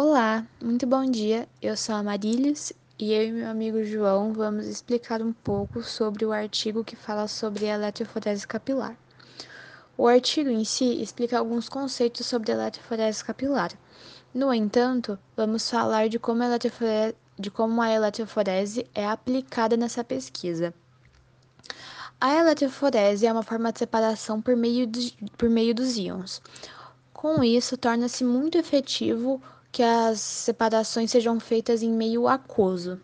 Olá, muito bom dia. Eu sou a Marílias e eu e meu amigo João vamos explicar um pouco sobre o artigo que fala sobre a eletroforese capilar. O artigo em si explica alguns conceitos sobre a eletroforese capilar. No entanto, vamos falar de como a eletroforese, de como a eletroforese é aplicada nessa pesquisa. A eletroforese é uma forma de separação por meio, de, por meio dos íons. Com isso, torna-se muito efetivo que as separações sejam feitas em meio aquoso.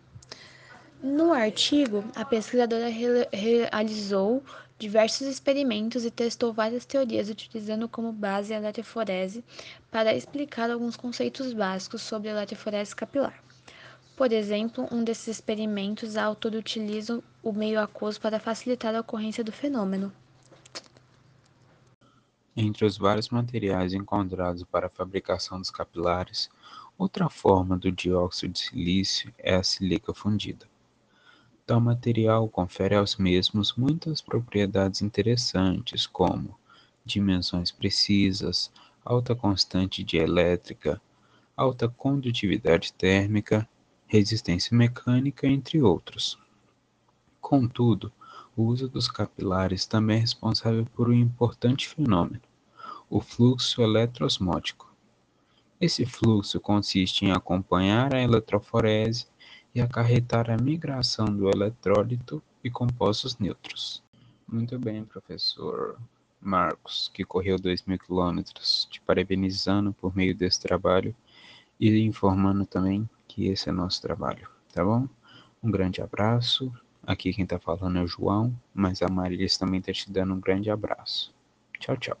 No artigo, a pesquisadora realizou diversos experimentos e testou várias teorias utilizando como base a eletroforese para explicar alguns conceitos básicos sobre a eletroforese capilar. Por exemplo, um desses experimentos, a autora utiliza o meio aquoso para facilitar a ocorrência do fenômeno. Entre os vários materiais encontrados para a fabricação dos capilares, outra forma do dióxido de silício é a silica fundida. Tal material confere aos mesmos muitas propriedades interessantes, como dimensões precisas, alta constante de elétrica, alta condutividade térmica, resistência mecânica, entre outros. Contudo, o uso dos capilares também é responsável por um importante fenômeno, o fluxo eletroosmótico. Esse fluxo consiste em acompanhar a eletroforese e acarretar a migração do eletrólito e compostos neutros. Muito bem, professor Marcos, que correu 2 mil quilômetros, te parabenizando por meio desse trabalho e informando também que esse é nosso trabalho, tá bom? Um grande abraço Aqui quem tá falando é o João, mas a Maria também tá te dando um grande abraço. Tchau, tchau.